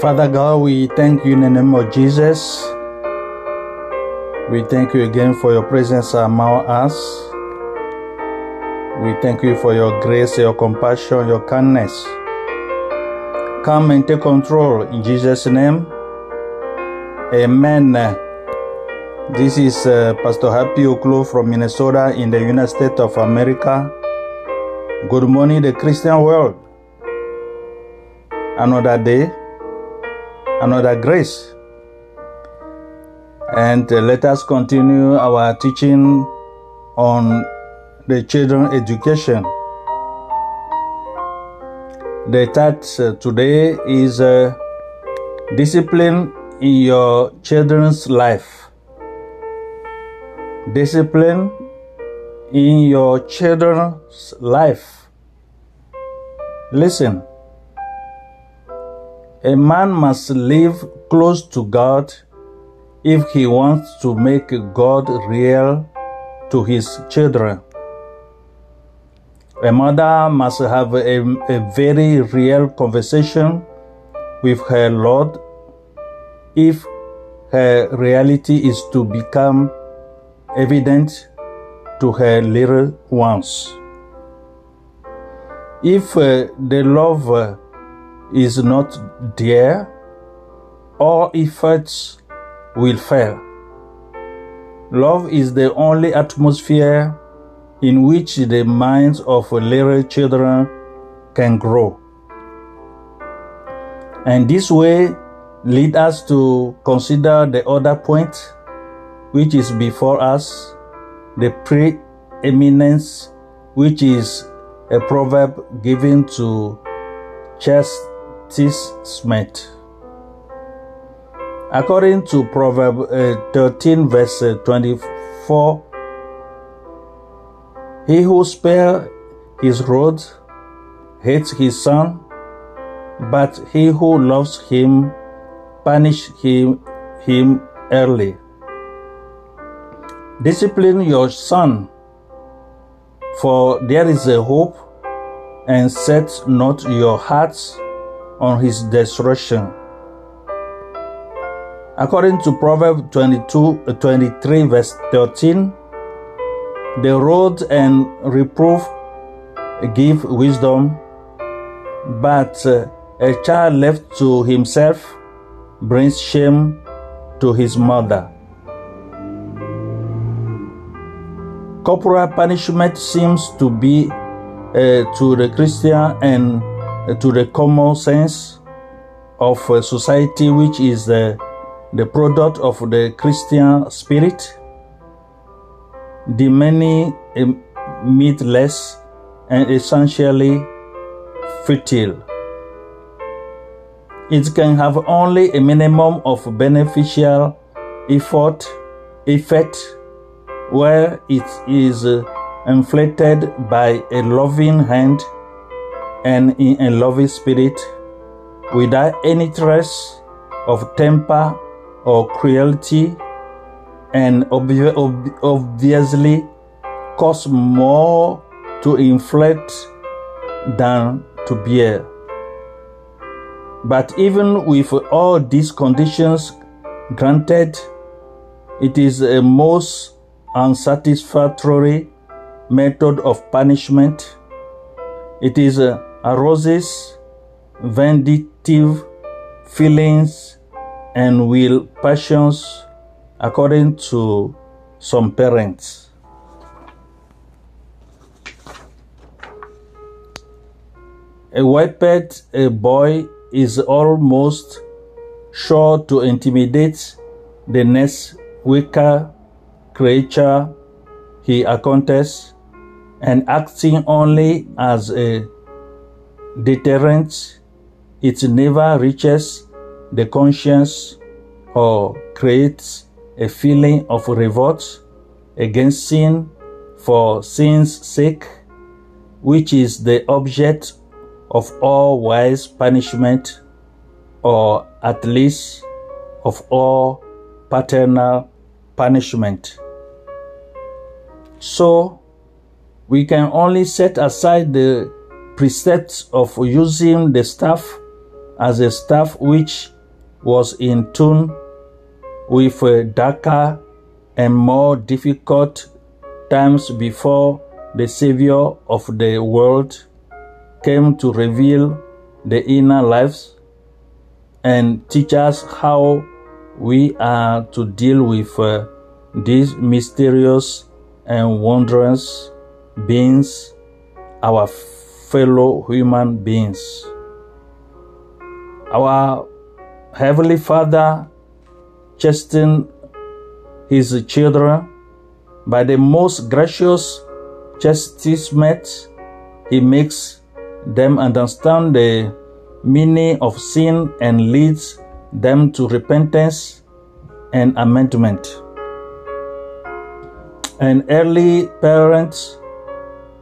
Father God, we thank you in the name of Jesus. We thank you again for your presence among us. We thank you for your grace, your compassion, your kindness. Come and take control in Jesus' name. Amen. This is uh, Pastor Happy Oklo from Minnesota in the United States of America. Good morning, the Christian world. Another day, another grace. And uh, let us continue our teaching on the children education. The text uh, today is uh, discipline in your children's life. Discipline in your children's life. Listen. A man must live close to God if he wants to make God real to his children. A mother must have a, a very real conversation with her Lord if her reality is to become evident to her little ones. If uh, the love uh, is not there, all efforts will fail. Love is the only atmosphere in which the minds of little children can grow. And this way lead us to consider the other point which is before us, the preeminence which is a proverb given to chastisement. According to Proverbs uh, 13, verse uh, 24, he who spare his rod hates his son, but he who loves him punish him, him early. Discipline your son, for there is a hope, and set not your hearts on his destruction. According to Proverbs 22, 23, verse 13, the rod and reproof give wisdom, but uh, a child left to himself brings shame to his mother. Corporal punishment seems to be uh, to the Christian and to the common sense of uh, society, which is the, the product of the Christian spirit, the many uh, meatless and essentially futile. It can have only a minimum of beneficial effort, effect where it is inflated by a loving hand and in a loving spirit without any trace of temper or cruelty and ob- obviously costs more to inflict than to bear. But even with all these conditions granted, it is a most unsatisfactory method of punishment. It is uh, arouses vindictive feelings and will passions according to some parents. A whipped a boy is almost sure to intimidate the next weaker creature he encounters and acting only as a deterrent, it never reaches the conscience or creates a feeling of revolt against sin for sin's sake, which is the object of all wise punishment, or at least of all paternal punishment. So, we can only set aside the precepts of using the staff as a staff which was in tune with uh, darker and more difficult times before the Savior of the world came to reveal the inner lives and teach us how we are to deal with uh, these mysterious and wondrous beings, our fellow human beings. Our Heavenly Father chasten his children by the most gracious chastisement he makes them understand the meaning of sin and leads them to repentance and amendment. And early parents,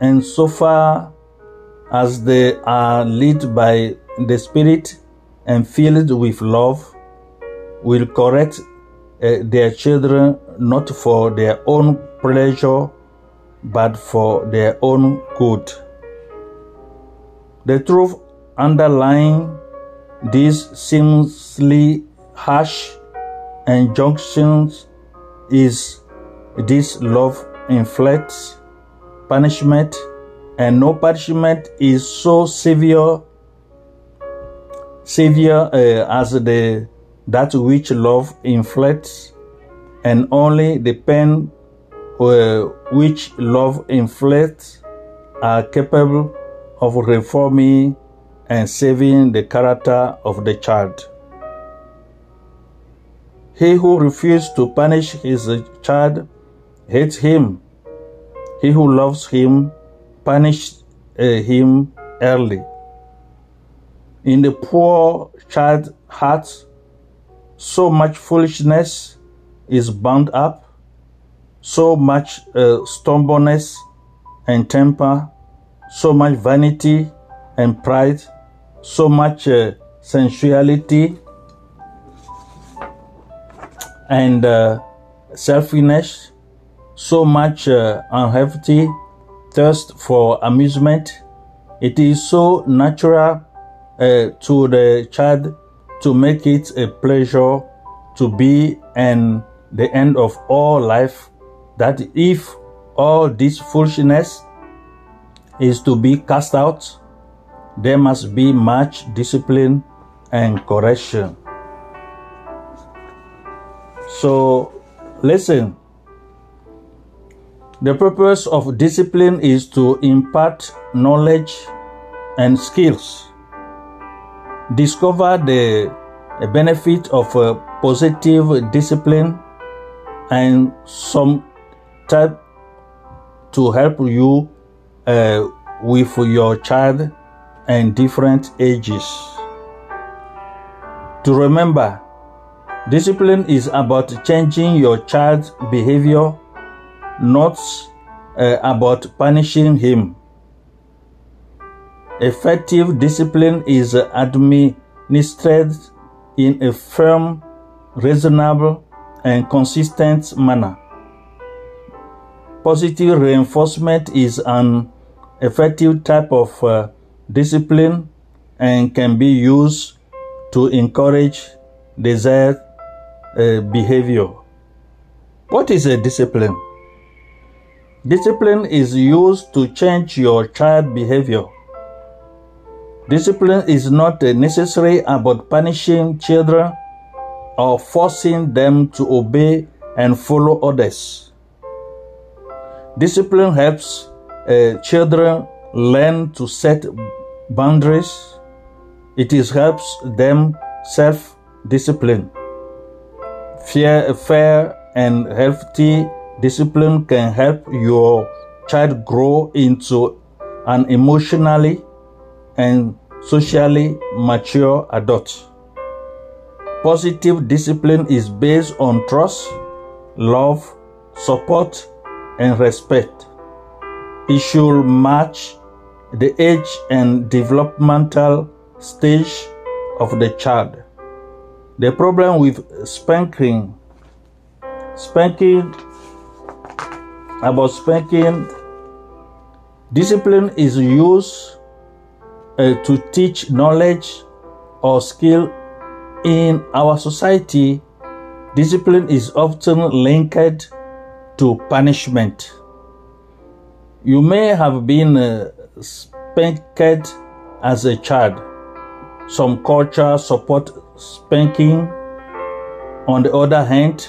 and so far as they are led by the Spirit and filled with love, will correct uh, their children not for their own pleasure but for their own good. The truth underlying these seemingly harsh injunctions is this love inflicts punishment, and no punishment is so severe, severe uh, as the that which love inflicts, and only the pain uh, which love inflicts are capable of reforming and saving the character of the child. He who refuses to punish his child hates him. He who loves him punishes uh, him early. In the poor child's heart, so much foolishness is bound up, so much uh, stubbornness and temper, so much vanity and pride, so much uh, sensuality and uh, selfishness, so much uh, unhealthy thirst for amusement. It is so natural uh, to the child to make it a pleasure to be and the end of all life that if all this foolishness is to be cast out, there must be much discipline and correction. So, listen. The purpose of discipline is to impart knowledge and skills. Discover the benefit of positive discipline and some type to help you uh, with your child and different ages. To remember, discipline is about changing your child's behavior, not uh, about punishing him. Effective discipline is administered in a firm, reasonable, and consistent manner. Positive reinforcement is an effective type of uh, discipline and can be used to encourage desired uh, behavior. What is a discipline? Discipline is used to change your child behavior. Discipline is not necessary about punishing children or forcing them to obey and follow others. Discipline helps uh, children learn to set boundaries. It is helps them self discipline. Fair, fair and healthy discipline can help your child grow into an emotionally and socially mature adult. Positive discipline is based on trust, love, support, and respect. It should match the age and developmental stage of the child. The problem with spanking, spanking, about spanking, discipline is used uh, to teach knowledge or skill in our society, discipline is often linked to punishment. You may have been uh, spanked as a child. Some cultures support spanking. On the other hand,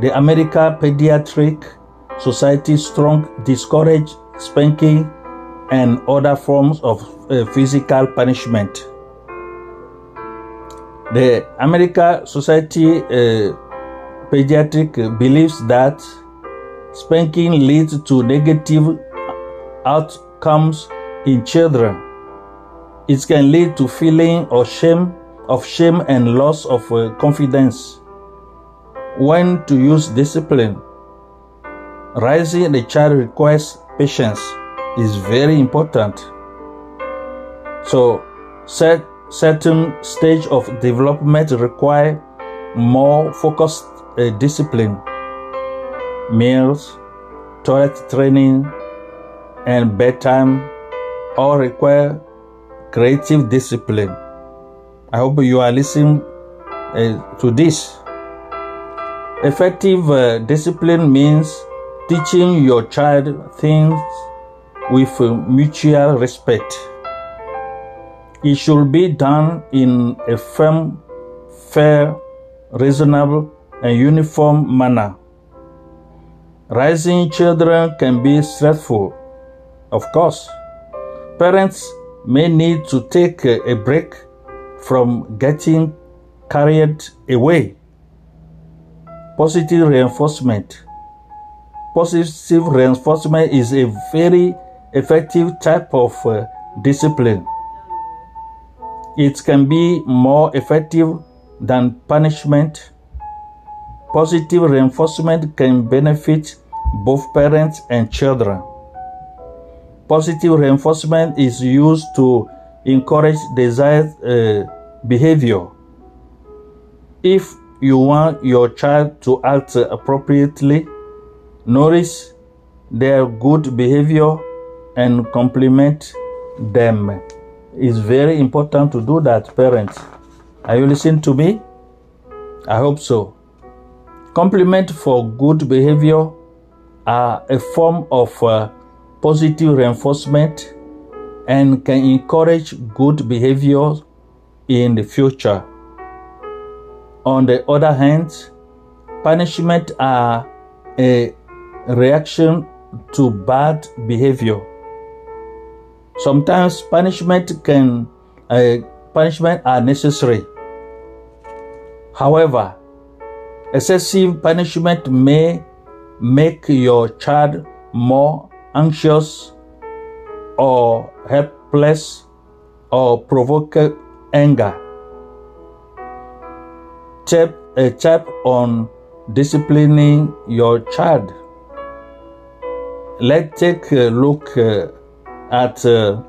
the American Pediatric Society strong discourage spanking and other forms of uh, physical punishment. The American Society uh, Pediatric believes that spanking leads to negative outcomes in children. It can lead to feeling of shame, of shame and loss of uh, confidence. When to use discipline. Raising the child requires patience is very important. So, set certain stage of development require more focused uh, discipline, meals, toilet training, and bedtime all require creative discipline. I hope you are listening uh, to this. Effective uh, discipline means teaching your child things with mutual respect. It should be done in a firm, fair, reasonable, and uniform manner. Raising children can be stressful, of course. Parents may need to take a break from getting carried away. Positive reinforcement. Positive reinforcement is a very effective type of uh, discipline. It can be more effective than punishment. Positive reinforcement can benefit both parents and children. Positive reinforcement is used to encourage desired uh, behavior. If you want your child to act appropriately, notice their good behavior and compliment them. It's very important to do that, parents. Are you listening to me? I hope so. Compliment for good behavior are a form of uh, positive reinforcement and can encourage good behavior in the future. On the other hand, punishment are a reaction to bad behavior. Sometimes punishment can uh, punishment are necessary. However, excessive punishment may make your child more anxious or helpless or provoke anger. Tap a tap on disciplining your child. Let's take a look uh, at uh,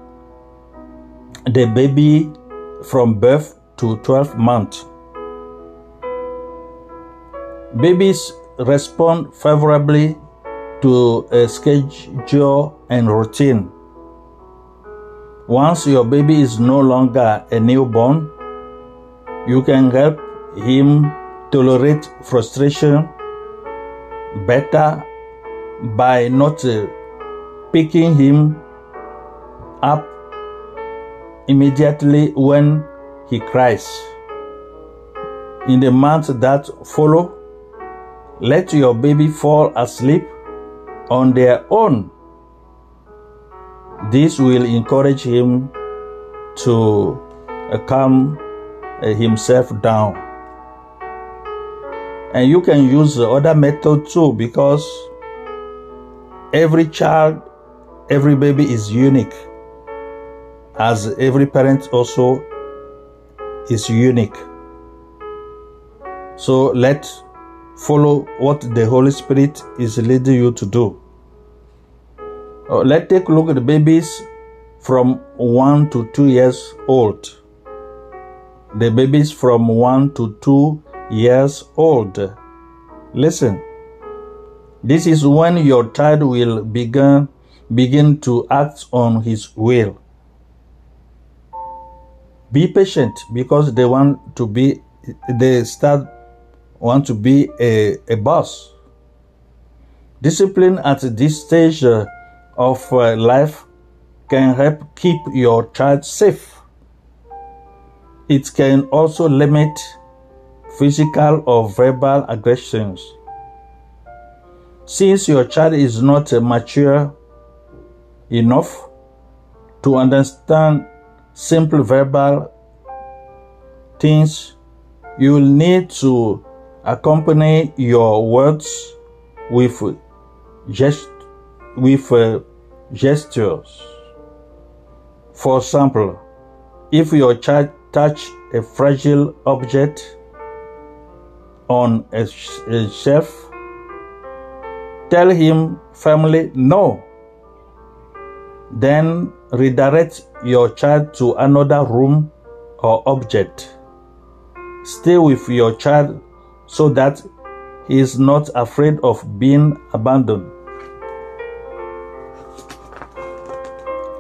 the baby from birth to 12 months. Babies respond favorably to a schedule and routine. Once your baby is no longer a newborn, you can help him tolerate frustration better by not uh, picking him up immediately when he cries. In the months that follow, let your baby fall asleep on their own. This will encourage him to uh, calm uh, himself down. And you can use the other method too because every child, every baby is unique as every parent also is unique. So let follow what the Holy Spirit is leading you to do. Uh, let's take a look at the babies from 1 to 2 years old. The babies from 1 to 2 years old. Listen. This is when your child will begin begin to act on his will. Be patient because they want to be, they start want to be a, a boss. Discipline at this stage uh, of uh, life can help keep your child safe. It can also limit physical or verbal aggressions. Since your child is not mature enough to understand simple verbal things, you will need to accompany your words with gest- with uh, gestures. For example, if your child touch a fragile object on a, sh- a shelf, tell him firmly no. Then redirect your child to another room or object. Stay with your child so that he is not afraid of being abandoned.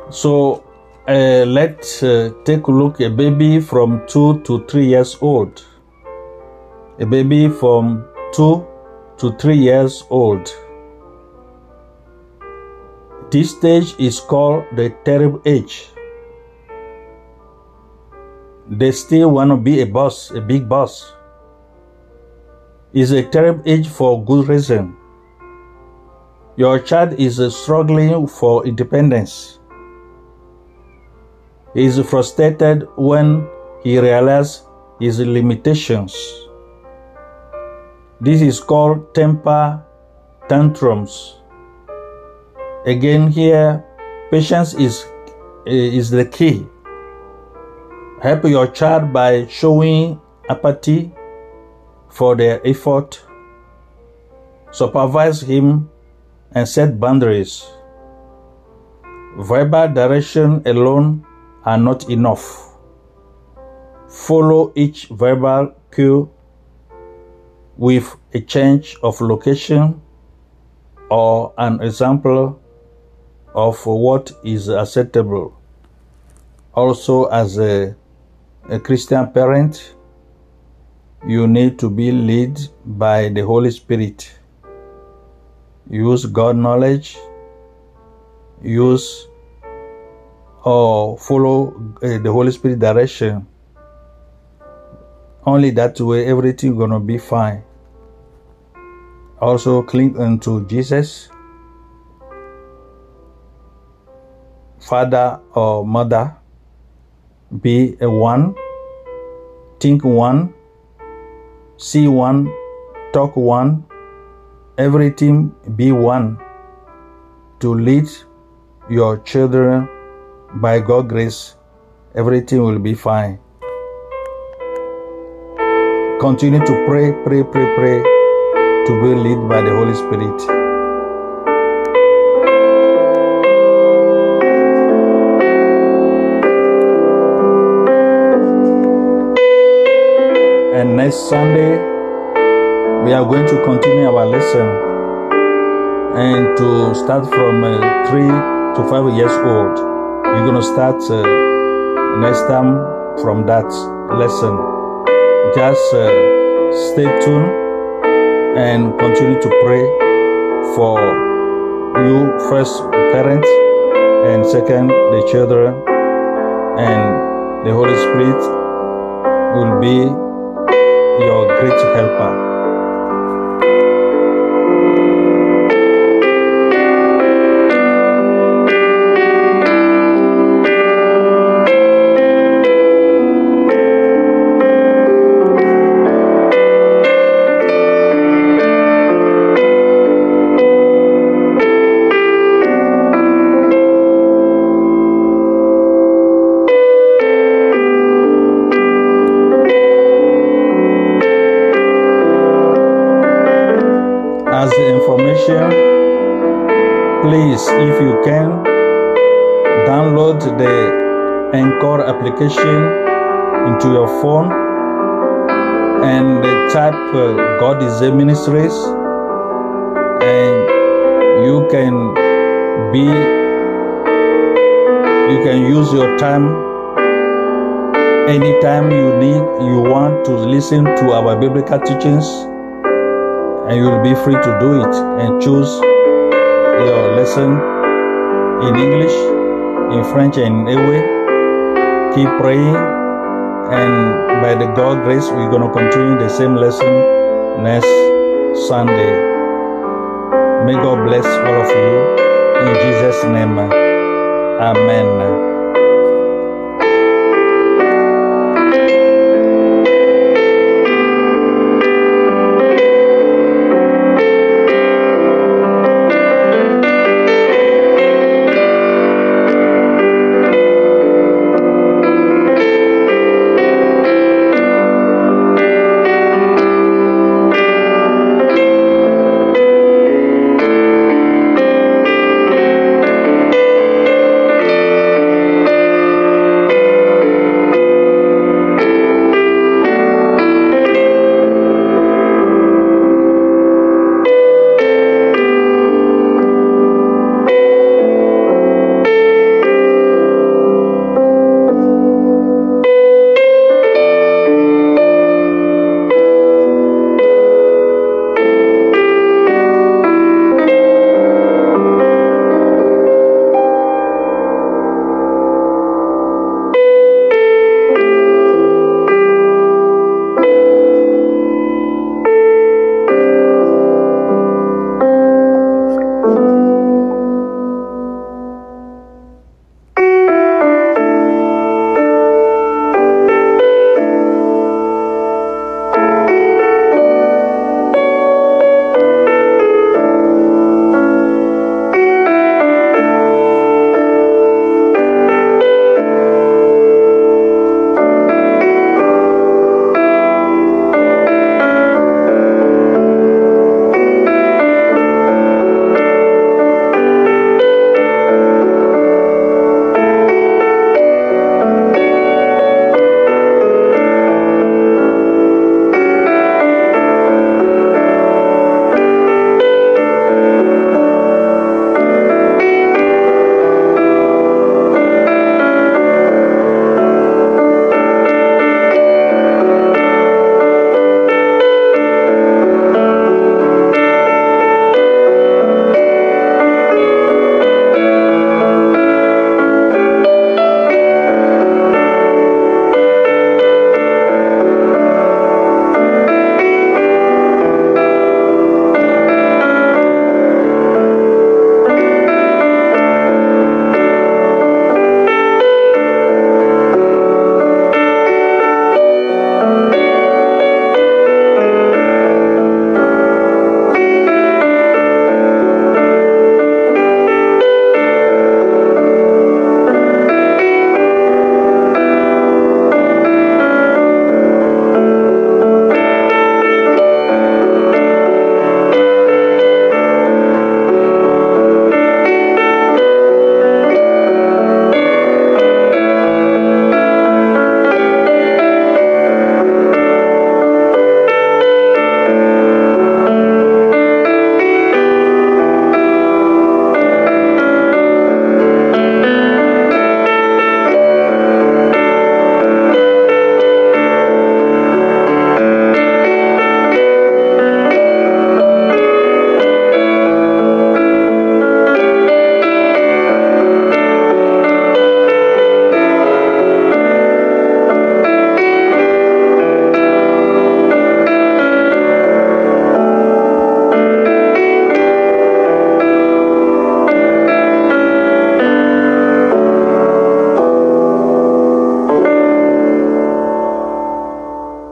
So uh, let's uh, take a look a baby from 2 to 3 years old. A baby from 2 to 3 years old. This stage is called the terrible age. They still want to be a boss, a big boss. It's a terrible age for good reason. Your child is struggling for independence. He is frustrated when he realizes his limitations. This is called temper tantrums. Again, here, patience is, eh, is the key. Help your child by showing apathy for their effort. Supervise him and set boundaries. Verbal direction alone are not enough. Follow each verbal cue with a change of location or an example of what is acceptable. Also, as a, a Christian parent, you need to be led by the Holy Spirit. Use God knowledge, use or follow uh, the Holy Spirit direction. Only that way everything gonna be fine. Also cling unto Jesus, father or mother. Be a one, think one, see one, talk one, everything be one to lead your children by God's grace, everything will be fine. Continue to pray, pray, pray, pray to be led by the Holy Spirit. Next Sunday, we are going to continue our lesson and to start from uh, 3 to 5 years old. We're going to start uh, next time from that lesson. Just uh, stay tuned and continue to pray for you, first parents, and second, the children, and the Holy Spirit will be your great helper. Please, if you can, download the Anchor application into your phone and type uh, God is Able Ministries, and you can be, you can use your time Anytime you need, you want to listen to our biblical teachings, and you'll be free to do it and choose your lesson in English, in French, and in Ewe. Keep praying, and by the God grace, we're going to continue the same lesson next Sunday. May God bless all of you in Jesus' name. Amen.